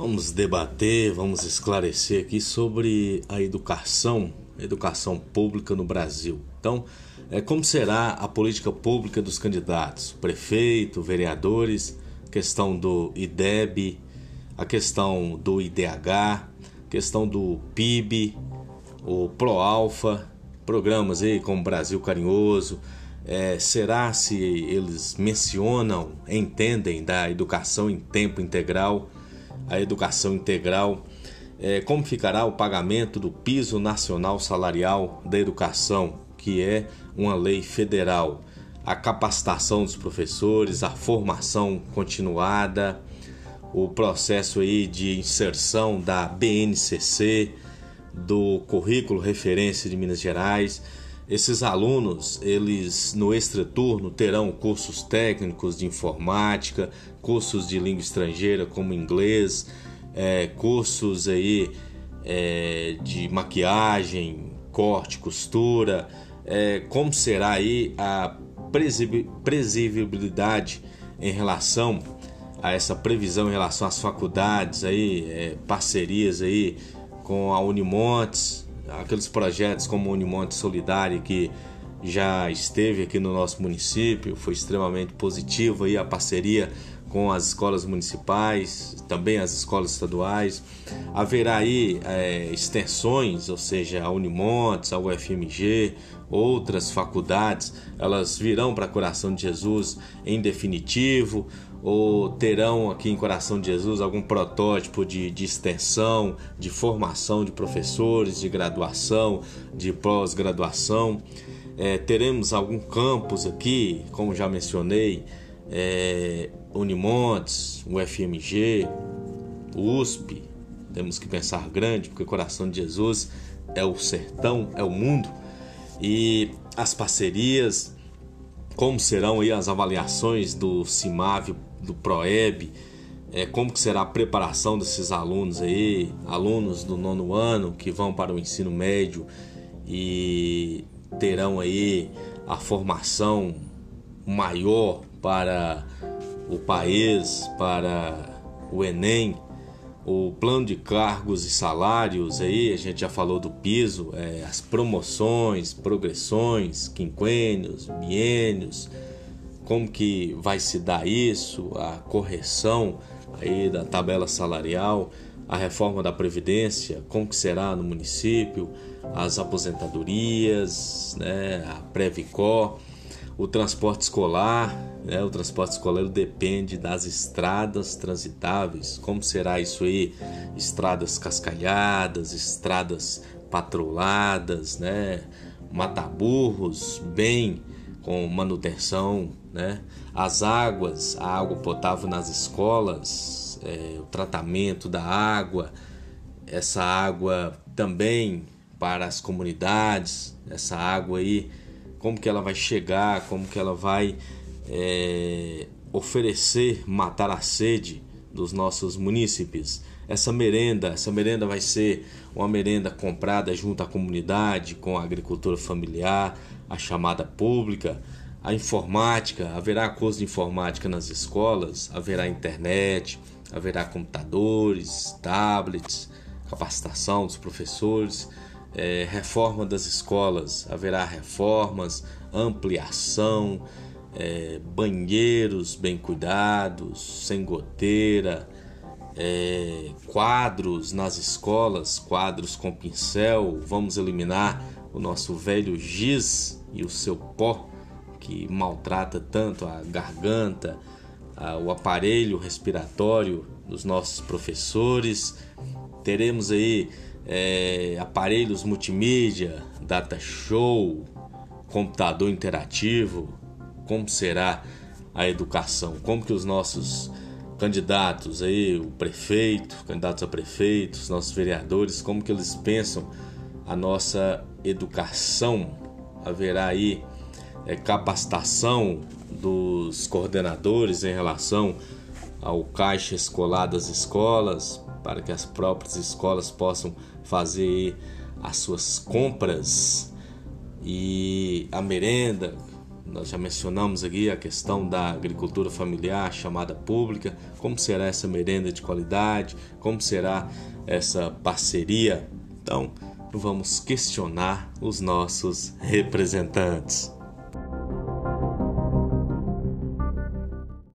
Vamos debater, vamos esclarecer aqui sobre a educação, educação pública no Brasil. Então, é, como será a política pública dos candidatos, prefeito, vereadores, questão do IDEB, a questão do IDH, questão do PIB, o ProAlfa, programas aí como Brasil Carinhoso. É, será se eles mencionam, entendem da educação em tempo integral? A educação integral, é, como ficará o pagamento do piso nacional salarial da educação, que é uma lei federal, a capacitação dos professores, a formação continuada, o processo aí de inserção da BNCC, do currículo referência de Minas Gerais. Esses alunos, eles no extraturno terão cursos técnicos de informática, cursos de língua estrangeira como inglês, é, cursos aí é, de maquiagem, corte, costura, é, como será aí a previsibilidade em relação a essa previsão em relação às faculdades aí, é, parcerias aí com a Unimontes, aqueles projetos como o Unimonte Solidário que já esteve aqui no nosso município, foi extremamente positivo aí a parceria com as escolas municipais, também as escolas estaduais. Haverá aí é, extensões, ou seja, a Unimontes, a UFMG, outras faculdades, elas virão para Coração de Jesus em definitivo, ou terão aqui em Coração de Jesus algum protótipo de, de extensão, de formação de professores, de graduação, de pós-graduação. É, teremos algum campus aqui, como já mencionei, é, Unimontes, UFMG, USP. Temos que pensar grande, porque Coração de Jesus é o sertão, é o mundo. E as parcerias, como serão aí as avaliações do CIMAV do PROEB, é, como que será a preparação desses alunos aí, alunos do nono ano que vão para o ensino médio e terão aí a formação maior para o país, para o Enem, o plano de cargos e salários aí, a gente já falou do piso, é, as promoções, progressões, quinquênios, biênios, como que vai se dar isso, a correção aí da tabela salarial, a reforma da previdência, como que será no município, as aposentadorias, né, a Previcor, o transporte escolar, né, o transporte escolar depende das estradas transitáveis, como será isso aí, estradas cascalhadas, estradas patroladas, né, mataburros bem com manutenção, né? As águas, a água potável nas escolas, é, o tratamento da água, essa água também para as comunidades, essa água aí, como que ela vai chegar, como que ela vai é, oferecer, matar a sede dos nossos munícipes. Essa merenda, essa merenda vai ser uma merenda comprada junto à comunidade, com a agricultura familiar, a chamada pública, a informática, haverá curso de informática nas escolas, haverá internet, haverá computadores, tablets, capacitação dos professores, é, reforma das escolas, haverá reformas, ampliação, é, banheiros bem cuidados, sem goteira, é, quadros nas escolas, quadros com pincel, vamos eliminar o nosso velho giz e o seu pó que maltrata tanto a garganta, a, o aparelho respiratório dos nossos professores. Teremos aí é, aparelhos multimídia, data show, computador interativo. Como será a educação? Como que os nossos candidatos aí, o prefeito, candidatos a prefeito, os nossos vereadores, como que eles pensam a nossa educação? Haverá aí é, capacitação dos coordenadores em relação ao caixa escolar das escolas, para que as próprias escolas possam fazer as suas compras e a merenda, nós já mencionamos aqui a questão da agricultura familiar chamada pública, como será essa merenda de qualidade, como será essa parceria. Então, vamos questionar os nossos representantes.